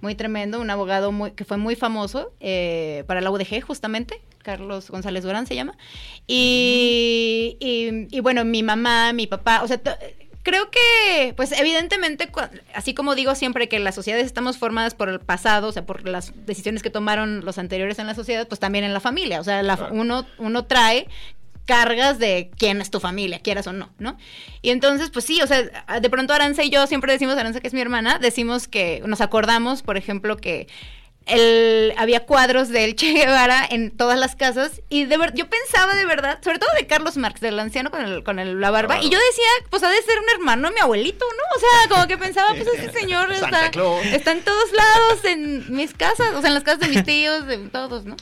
muy tremendo, un abogado muy, que fue muy famoso eh, para la UDG justamente, Carlos González Durán se llama, y, y, y bueno, mi mamá, mi papá, o sea, Creo que, pues evidentemente, así como digo siempre que las sociedades estamos formadas por el pasado, o sea, por las decisiones que tomaron los anteriores en la sociedad, pues también en la familia. O sea, la- Claro. uno, uno trae cargas de quién es tu familia, quieras o no, ¿no? Y entonces, pues sí, o sea, de pronto Aranza y yo siempre decimos, Aranza que es mi hermana, decimos que nos acordamos, por ejemplo, que el, había cuadros del Che Guevara en todas las casas y de ver, yo pensaba de verdad, sobre todo de Carlos Marx, del anciano con, el, con el- la barba, Claro. y yo decía, pues ha de ser un hermano de mi abuelito, ¿no? O sea, como que pensaba, pues ese señor está, está en todos lados, en mis casas, o sea, en las casas de mis tíos, de todos, ¿no?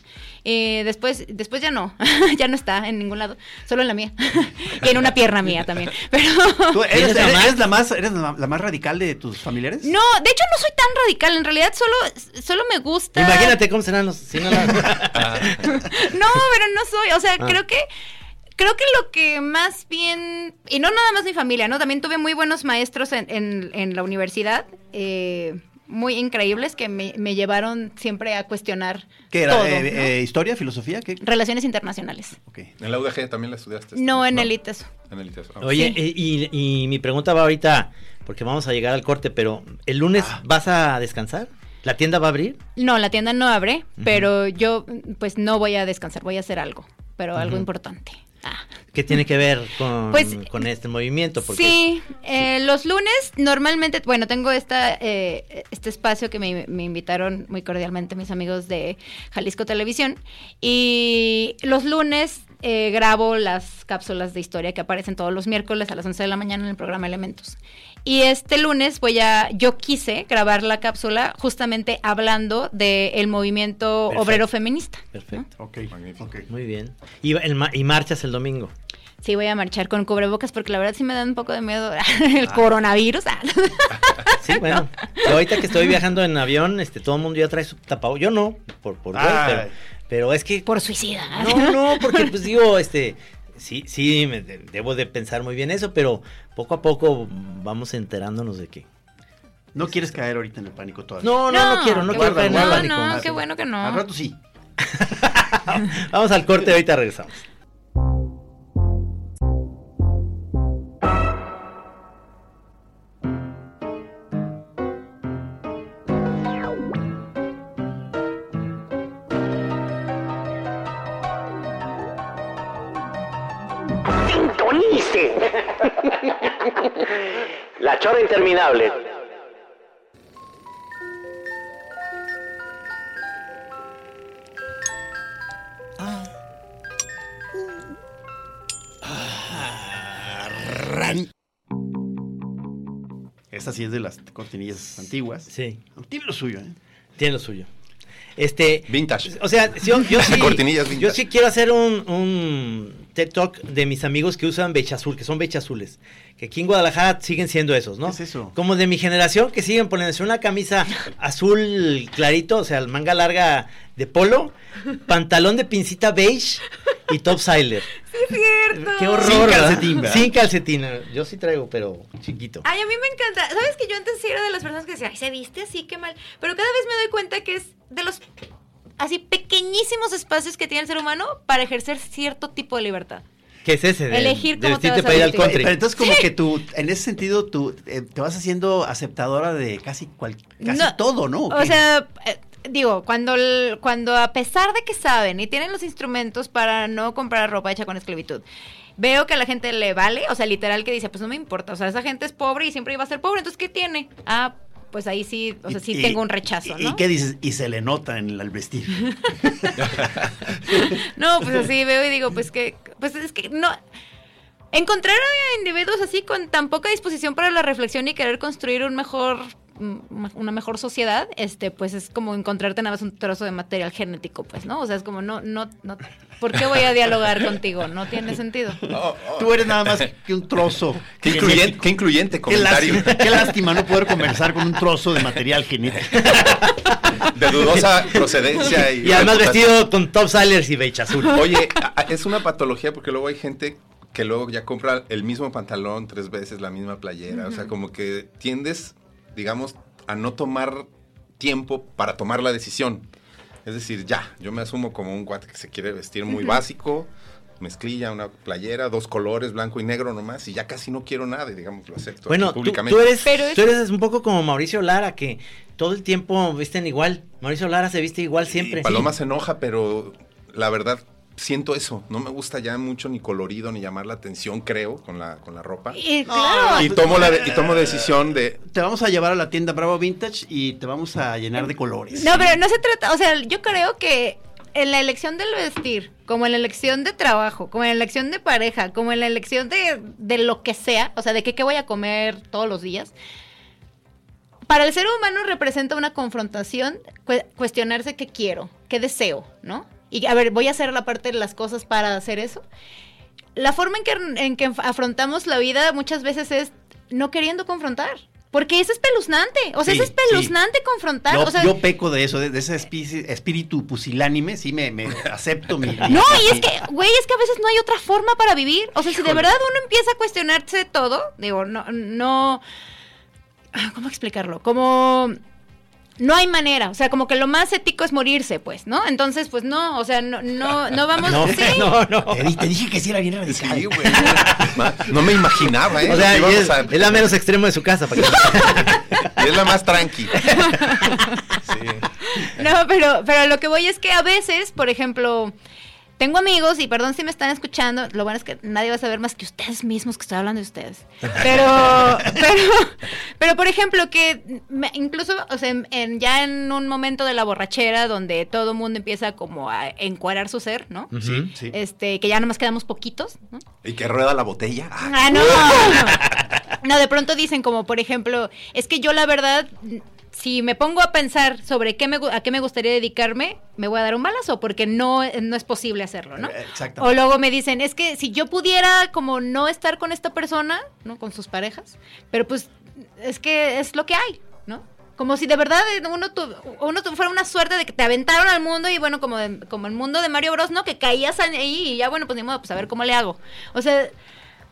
Eh, después, después ya no, ya no está en ningún lado, solo en la mía. y en una pierna mía también. Pero ¿Tú eres, ¿Eres la eres- más- eres la más, eres la, la más radical de tus familiares? no, de hecho no soy tan radical, en realidad solo, solo me gusta. Imagínate cómo serán los. si no la- No, pero no soy, o sea, Ah. creo que creo que lo que más bien y no nada más mi familia, ¿no? También tuve muy buenos maestros en, en- en la universidad, eh, muy increíbles que me, me llevaron siempre a cuestionar ¿Qué era? todo, eh, ¿no? eh, ¿Historia? ¿Filosofía? ¿Qué? Relaciones internacionales. Ok. ¿En la UDG también la estudiaste? No en el ITESO. En el ITESO. Ah, Oye, Sí. y, y- y mi pregunta va ahorita, porque vamos a llegar al corte, pero ¿el lunes Ah. vas a descansar? ¿La tienda va a abrir? No, la tienda no abre, pero yo pues no voy a descansar, voy a hacer algo, pero algo importante. Ah. ¿Qué tiene que ver con, Pues, con este movimiento? Porque Sí, eh, los lunes normalmente, bueno, tengo esta, eh, este espacio que me, me invitaron muy cordialmente mis amigos de Jalisco Televisión y los lunes eh, grabo las cápsulas de historia que aparecen todos los miércoles a las 11 de la mañana en el programa Elementos. Y este lunes voy a, yo quise grabar la cápsula justamente hablando del movimiento Perfecto. obrero feminista. ¿no? Perfecto. Ok. Magnífico. ok. Muy bien. Y, el ma- y marchas el domingo. Sí, voy a marchar con cubrebocas porque la verdad sí me da un poco de miedo el coronavirus. Ah. Sí, bueno. Ahorita que estoy viajando en avión, este, todo el mundo ya trae su tapabocas. Yo no, por, por Ay. pero, pero es que Por suicida. No, no, porque pues digo, este, sí, sí, me de- debo de pensar muy bien eso, pero poco a poco vamos enterándonos de que. No quieres caer ahorita en el pánico todavía. No, no, no, quiero, no quiero caer en el no, pánico. no, Ah, qué bueno que no. Al rato sí. Vamos al corte, ahorita regresamos. La chora interminable. Esta sí es de las cortinillas antiguas. Sí, Tiene lo suyo, ¿eh? tiene lo suyo. Este, Vintage. o sea, yo, yo sí, Cortinillas vintage. yo sí quiero hacer un, un TED Talk de mis amigos que usan becha azul, que son becha azules, que aquí en Guadalajara siguen siendo esos, ¿no? ¿Qué es eso? Como de mi generación que siguen poniéndose una camisa azul clarito, o sea, manga larga de polo, pantalón de pincita beige y top siler. cierto. Qué horror. Sin ¿verdad? calcetín, ¿verdad? Sin calcetín. Yo sí traigo, pero chiquito. Ay, a mí me encanta. ¿Sabes que yo antes sí era de las personas que decía, ay, se viste así, qué mal? Pero cada vez me doy cuenta que es de los así pequeñísimos espacios que tiene el ser humano para ejercer cierto tipo de libertad. ¿Qué es ese? de- Elegir de cómo te vas a para ir al vestir. country. Pero entonces como que tú, en ese sentido, tú eh, te vas haciendo aceptadora de casi, cual, casi No, todo, ¿no? O sea, eh, digo, cuando, el- cuando a pesar de que saben y tienen los instrumentos para no comprar ropa hecha con esclavitud, veo que a la gente le vale, o sea, literal que dice, pues no me importa, o sea, esa gente es pobre y siempre iba a ser pobre, entonces ¿qué tiene? Ah, pues ahí sí, o sea, sí Y- tengo un rechazo, ¿no? ¿Y qué dices? Y se le nota en el al vestir. No, pues así veo y digo, pues que, pues es que no. Encontrar a individuos así con tan poca disposición para la reflexión y querer construir un mejor, una mejor sociedad, este, pues es como encontrarte nada más un trozo de material genético, pues, ¿no? O sea, es como no, no, no. ¿Por qué voy a dialogar contigo? No tiene sentido. Tú eres nada más que un trozo. Qué incluyente, qué incluyente Qué comentario. lástima, qué lástima no poder conversar con un trozo de material genético. De dudosa procedencia. Y, Y además vestido con top silers y beige azul. Oye, es una patología porque luego hay gente que luego ya compra el mismo pantalón tres veces, la misma playera. O sea, como que tiendes, digamos, a no tomar tiempo para tomar la decisión. Es decir, ya, yo me asumo como un guate que se quiere vestir muy básico, mezclilla, una playera, dos colores, blanco y negro nomás, y ya casi no quiero nada, y digamos, lo acepto Bueno, aquí tú, públicamente. tú eres, Pero es- tú eres un poco como Mauricio Lara, que todo el tiempo visten igual. Mauricio Lara se viste igual siempre. Y Paloma se enoja, pero la verdad siento eso. No me gusta ya mucho ni colorido ni llamar la atención, creo, con la, con la ropa. Y, claro. Y tomo la de- y tomo decisión de Te vamos a llevar a la tienda Bravo Vintage y te vamos a llenar de colores. No, pero no se trata, o sea, yo creo que en la elección del vestir, como en la elección de trabajo, como en la elección de pareja, como en la elección de, de lo que sea, o sea, de qué, qué voy a comer todos los días, para el ser humano representa una confrontación, cu- cuestionarse qué quiero, qué deseo, ¿no? Y a ver, voy a hacer la parte de las cosas para hacer eso. La forma en que, en que afrontamos la vida muchas veces es no queriendo confrontar. Porque es espeluznante. O sea, Sí, es espeluznante confrontar. Yo, o sea, yo peco de eso, de, de ese espíritu pusilánime, sí me, me acepto mi... No, y es que, güey, es que a veces no hay otra forma para vivir. O sea, si de verdad uno empieza a cuestionarse todo, digo, no, no, ¿cómo explicarlo? Como no hay manera, o sea, como que lo más ético es morirse, pues, ¿no? Entonces, pues no, o sea, no, no, no vamos, No, sí. no, no. Te, di- te dije que sí era bien radical. Sí, güey. No me imaginaba, ¿eh? O sea, es, a- es la menos extremo de su casa. Para que... y es la más tranqui. No, pero, pero lo que voy es que a veces, por ejemplo, tengo amigos, y perdón si me están escuchando, lo bueno es que nadie va a saber más que ustedes mismos que estoy hablando de ustedes. Pero, pero, pero por ejemplo, que me- incluso, o sea, en- en- ya en un momento de la borrachera donde todo el mundo empieza como a encuadrar su ser, ¿no? Sí, sí. Este, que ya nomás quedamos poquitos, ¿no? Y que rueda la botella. Ah, Ah, no. No, de pronto dicen como, por ejemplo, es que yo la verdad, si me pongo a pensar sobre qué me, a qué me gustaría dedicarme, me voy a dar un balazo porque no, no es posible hacerlo, ¿no? Eh, Exactamente. O luego me dicen, es que si yo pudiera como no estar con esta persona, ¿no? Con sus parejas, pero pues es que es lo que hay, ¿no? Como si de verdad uno, tu- uno tu- fuera una suerte de que te aventaron al mundo y bueno, como, de- como el mundo de Mario Bros, ¿no? Que caías ahí y ya bueno, pues ni modo, pues a ver cómo le hago. O sea,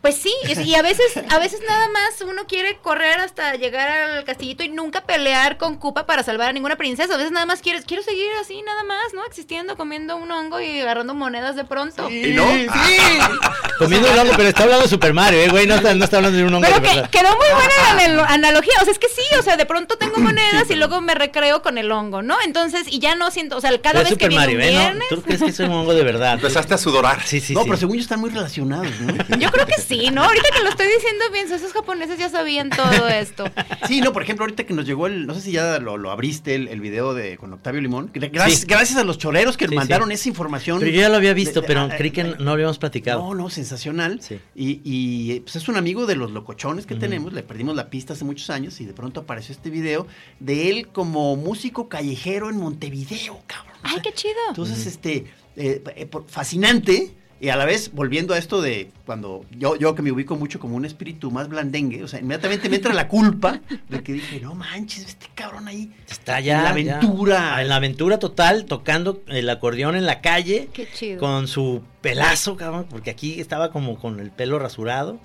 pues sí, y a veces, a veces nada más uno quiere correr hasta llegar al castillito y nunca pelear con Koopa para salvar a ninguna princesa. A veces nada más quieres, quiero seguir así, nada más, ¿no? Existiendo, comiendo un hongo y agarrando monedas de pronto. ¿Y no? Comiendo un hongo, pero está hablando de Super Mario, ¿eh, güey. No está, no está hablando de un hongo Pero de que quedó muy buena la anal- analogía, o sea, es que sí, o sea, de pronto tengo monedas y luego me recreo con el hongo, ¿no? Entonces, y ya no siento, o sea, cada Pero vez que Super viene Mario, un ¿eh? No, ¿Tú crees que es un hongo de verdad? Empezaste a sudorar. Sí, sí, no, sí. pero según yo están muy relacionados, ¿no? yo creo que sí, ¿no? Ahorita que lo estoy diciendo, pienso, esos japoneses ya sabían todo esto. Sí, no, por ejemplo, ahorita que nos llegó el, no sé si ya lo, lo abriste, el, el video de con Octavio Limón. Gra- Gracias, Sí. gracias a los choreros que Sí, mandaron sí. esa información. Pero yo ya lo había visto, de- pero ah, creí que no habíamos platicado. No, no, sensacional. Sí. Y, y, pues es un amigo de los locochones que tenemos, le perdimos la pista hace muchos años y de pronto apareció este video de él como músico callejero en Montevideo, cabrón. Ay, qué chido. Entonces, este, eh, eh, por- fascinante. Y a la vez, volviendo a esto de cuando yo, yo que me ubico mucho como un espíritu más blandengue, o sea, inmediatamente me entra la culpa de que dije, no manches, este cabrón ahí. Está ya. En la ya. aventura. En la aventura total, tocando el acordeón en la calle. Qué chido. Con su pelazo, cabrón, porque aquí estaba como con el pelo rasurado.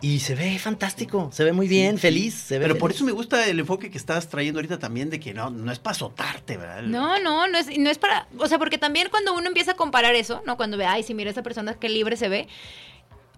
Y se ve fantástico, se ve muy bien, Sí, feliz. sí. Se ve Pero por eso me gusta el enfoque que estás trayendo ahorita también de que no, no es para azotarte, ¿verdad? No, no, no es, no es para, o sea, porque también cuando uno empieza a comparar eso, ¿no? Cuando ve, ay, si mira esa persona qué libre se ve.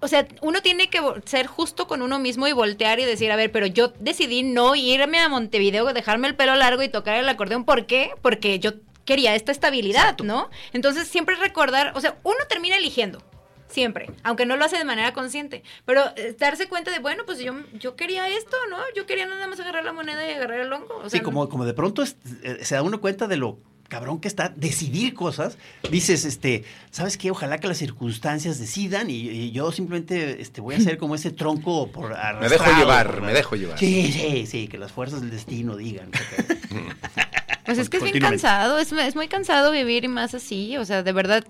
O sea, uno tiene que ser justo con uno mismo y voltear y decir, a ver, pero yo decidí no irme a Montevideo, dejarme el pelo largo y tocar el acordeón. ¿Por qué? Porque yo quería esta estabilidad, ¿no? Entonces, siempre recordar, o sea, uno termina eligiendo. Siempre, aunque no lo hace de manera consciente. Pero eh, darse cuenta de, bueno, pues yo, yo quería esto, ¿no? Yo quería nada más agarrar la moneda y agarrar el hongo. O sea, sí, como, como de pronto es- eh, se da uno cuenta de lo cabrón que está decidir cosas. Dices, este, ¿sabes qué? Ojalá que las circunstancias decidan y, y yo simplemente este, voy a ser como ese tronco por Me arrastrado, dejo llevar, me dejo llevar. Sí, sí, sí, que las fuerzas del destino digan. Pues es que es bien cansado, es, es muy cansado vivir y más así, o sea, de verdad,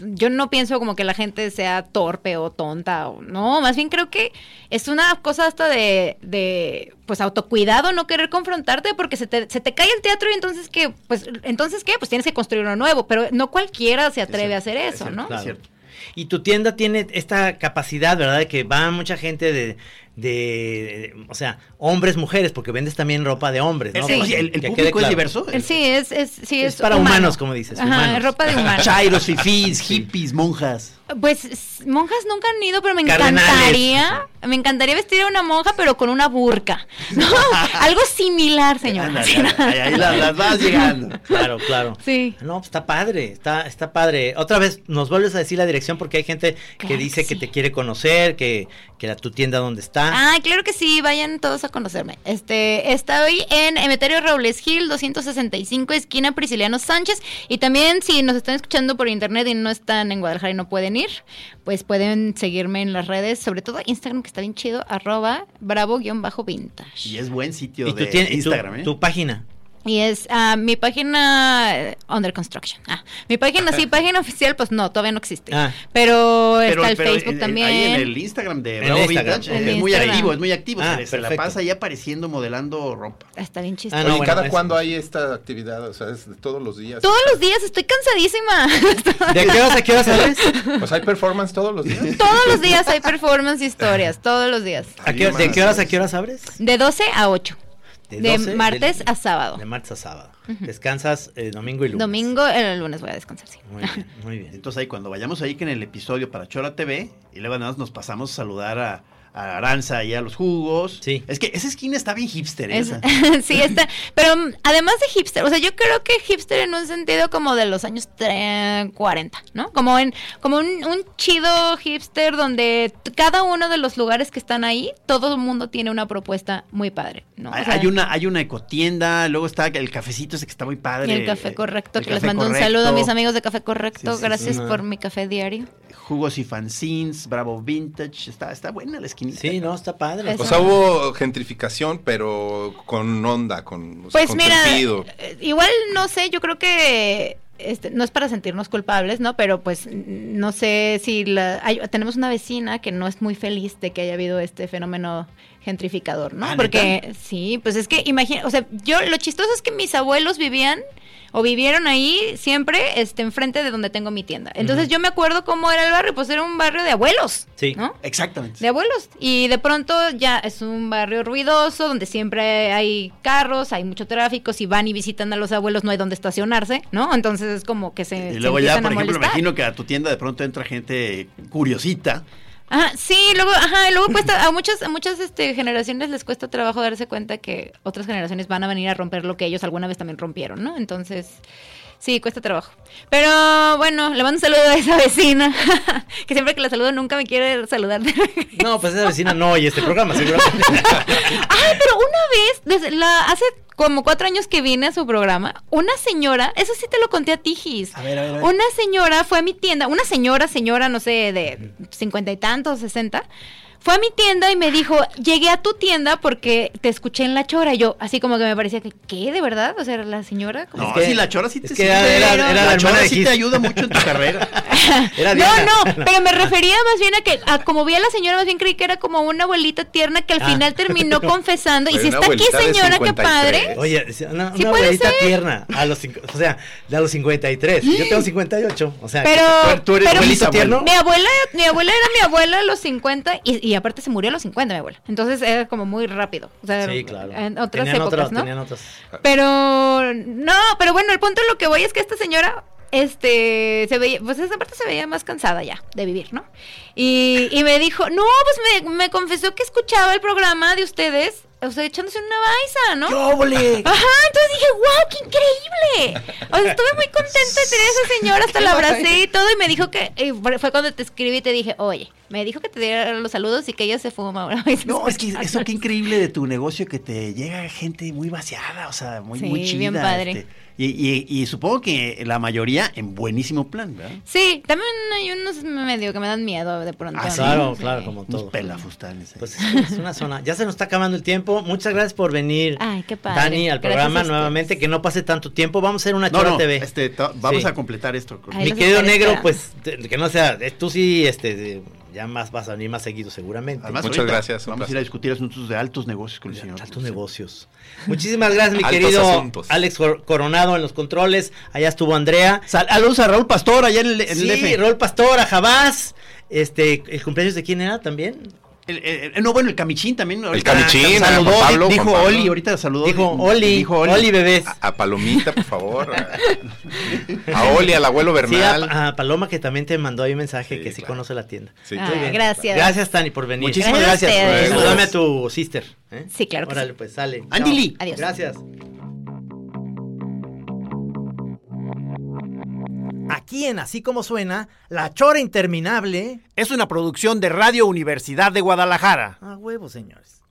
yo no pienso como que la gente sea torpe o tonta, o no, más bien creo que es una cosa hasta de, de pues, autocuidado, no querer confrontarte, porque se te, se te cae el teatro y entonces, ¿qué? Pues, entonces, ¿qué? Pues tienes que construir uno nuevo, pero no cualquiera se atreve a hacer eso, ¿no? Claro. cierto. Y tu tienda tiene esta capacidad, ¿verdad? De que va mucha gente de, de, o sea, hombres, mujeres, porque vendes también ropa de hombres, ¿no? Sí. Oye, el, el público es diverso. El- Sí, es, es, sí, Es es, para humano. humanos, como dices, Ajá, humanos. ropa de humanos. Chairos, fifís, hippies, monjas. Pues monjas nunca han ido, pero me Cardenales. encantaría, me encantaría vestir a una monja, pero con una burka. ¿no? Algo similar, señora. Ándale, ahí, las, las vas llegando. Claro, claro. Sí. No, pues está padre, está, está padre. Otra vez nos vuelves a decir la dirección porque hay gente que dice que te quiere conocer, que, que la, tu tienda dónde está. Ah, claro que sí, vayan todos a conocerme. Este, estoy en Emeterio Robles Gil, 265, esquina Prisciliano Sánchez. Y también, si nos están escuchando por internet y no están en Guadalajara y no pueden ir, pues pueden seguirme en las redes, sobre todo Instagram, que está bien chido, arroba bravo-vintage. Y es buen sitio y tú de tienes Instagram, ¿eh? tu página. Y es ah, mi página under construction. Ah, mi página sí, página oficial, pues no, todavía no existe. Ah. Pero, está el pero Facebook en- también. Ahí en el Instagram de Bravo Instagram. Es muy Instagram. activo, es muy activo. Ah, se, la pasa ahí apareciendo, modelando ropa. Está bien chistoso. Ah, no, Oye, bueno, ¿cada es- cuándo hay esta actividad? O sea, es de todos los días. Todos los días estoy cansadísima. ¿De qué horas a qué horas sales? Sea, hay performance todos los días. todos los días hay performance y historias, todos los días. ¿A qué- ¿De qué horas a qué horas abres? De 12 a 8. De, 12 martes del- a sábado. De martes a sábado. Descansas eh, domingo y lunes. Domingo, el lunes voy a descansar, sí. Muy bien, muy bien. Entonces ahí cuando vayamos ahí que en el episodio para Chora TV y luego nada más nos pasamos a saludar a, a Aranza y a los jugos. Sí. Es que esa esquina está bien hipster. ¿eh? Es- esa. sí, está. Pero además de hipster, o sea, yo creo que hipster en un sentido como de los años tre- 40, ¿no? Como en como un, un chido hipster donde cada uno de los lugares que están ahí, todo el mundo tiene una propuesta muy padre, ¿no? O Hay, sea, hay una hay una ecotienda, luego está el cafecito ese que está muy padre. y el café correcto, el que les mando un correcto, saludo a mis amigos de Café Correcto. Sí, sí, Gracias sí. por mi café diario. Jugos y fanzines, Bravo Vintage, está está buena la esquinita. Sí, no, está padre. Es- O sea, hubo gentrificación, pero con onda, con, o sea, Pues con mira, sentido. eh, igual no sé, yo creo que este, no es para sentirnos culpables, ¿no? Pero pues no sé si la, hay- tenemos una vecina que no es muy feliz de que haya habido este fenómeno gentrificador, ¿no? Ah, Porque sí, pues es que imagina, o sea, yo lo chistoso es que mis abuelos vivían o vivieron ahí siempre este enfrente de donde tengo mi tienda. Entonces yo me acuerdo cómo era el barrio, pues era un barrio de abuelos, Sí. ¿no? Exactamente. de abuelos. Y de pronto ya es un barrio ruidoso, donde siempre hay carros, hay mucho tráfico, si van y visitan a los abuelos no hay donde estacionarse, ¿no? Entonces es como que se... Y se luego ya, empiezan por ejemplo, imagino que a tu tienda de pronto entra gente curiosita. Ajá, sí, luego, ajá, luego cuesta, a muchas, a muchas este, generaciones les cuesta trabajo darse cuenta que otras generaciones van a venir a romper lo que ellos alguna vez también rompieron, ¿no? Entonces, sí, cuesta trabajo. Pero bueno, le mando un saludo a esa vecina, que siempre que la saludo nunca me quiere saludar. No, pues esa vecina no oye este programa, seguramente. Ay, pero una vez, desde la, hace como cuatro años que vine a su programa, una señora, eso sí te lo conté a ti, Gis. A ver, a ver, a ver. Una señora fue a mi tienda, una señora, señora, no sé, de cincuenta y tantos, sesenta. Fue a mi tienda y me dijo, llegué a tu tienda porque te escuché en la chora. Y yo, así como que me parecía que, ¿qué? ¿De verdad? O sea, la señora... como No, que- sí, la chora sí es te que sí era- te- era- era la chora sí te ayuda mucho en tu carrera. Era no, no, pero me refería más bien a que, a como vi a la señora, más bien creí que era como una abuelita tierna que al Ah. final terminó confesando. Y si está aquí, señora, qué 53. padre. Oye, una, Sí una puede abuelita ser. tierna, a los, cinco- o sea, de a los 53. Yo tengo 58, o sea, Pero, tú eres pero abuelito tierno. Mi abuela, mi abuela era mi abuela a los 50 y, y aparte se murió a los 50 mi abuela. Entonces era como muy rápido. O sea, Sí, claro. En otras Tenían épocas, ¿no? tenían otras. Pero no, pero bueno, el punto de lo que voy es que esta señora este se veía, pues esa parte se veía más cansada ya de vivir, ¿no? Y, y me dijo, no, pues me, me confesó que escuchaba el programa de ustedes, o sea, echándose una baisa, ¿no? Ajá, entonces dije, wow, qué increíble. O sea, estuve muy contenta de tener a esa señora, hasta la abracé y todo, y me dijo que, y fue cuando te escribí y te dije, oye, me dijo que te diera los saludos y que ella se fuma ahora. No, es que eso qué increíble de tu negocio que te llega gente muy vaciada, o sea, muy, Sí, muy chida. bien padre. este, y, y- y supongo que la mayoría en buenísimo plan, ¿verdad? Sí, también hay unos medio que me dan miedo de pronto. Ah. Claro, Sí. claro, como Unos todo. pelafustanes. ahí. Pues es una zona. Ya se nos está acabando el tiempo. Muchas gracias por venir, Ay, qué padre. Dani, al Gracias programa nuevamente. Que no pase tanto tiempo. Vamos a hacer una no, chora no, TV. este, vamos Sí. a completar esto. con- Mi querido negro, esperando. pues te- que no sea, eh, tú sí, este, ya más vas a venir más seguido seguramente. Además, Muchas ahorita gracias, Vamos a ir a discutir asuntos de altos negocios con el señor. Altos negocios. Muchísimas gracias, mi querido asuntos. Alex Cor- Coronado en los controles. Allá estuvo Andrea. Saludos a Raúl Pastor allá en el, en el Sí, DF. Rol Pastor, a Jabás. Este, ¿el cumpleaños de quién era también? El- el- el- no, bueno, el Camichín también. ahorita Camichín, Saludó, Juan Pablo, dijo Juan Pablo. Oli, ahorita saludó. Dijo Oli, Dijo Oli, bebés. A, a Palomita, por favor. A Oli, al abuelo Sí, Bernal. a, a Paloma que también te mandó ahí un mensaje Sí, que sí claro. conoce la tienda. Sí, Ah, muy bien. gracias. Gracias, Tani, por venir. Muchísimas Gracias gracias. Saludame a tu sister. ¿eh? Sí, claro que Órale, sí. pues sale. Andy Chao. Lee. Adiós. Gracias. Aquí en Así como suena, La Chora Interminable. Es una producción de Radio Universidad de Guadalajara. A huevo, señores.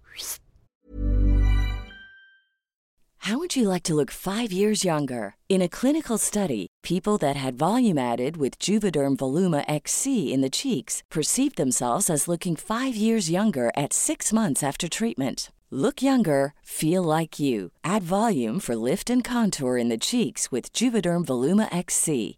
How would you like to look five years younger? In a clinical study, people that had volume added with Juvederm Voluma XC in the cheeks perceived themselves as looking five years younger at six months after treatment. Look younger, feel like you. Add volume for lift and contour in the cheeks with Juvederm Voluma XC.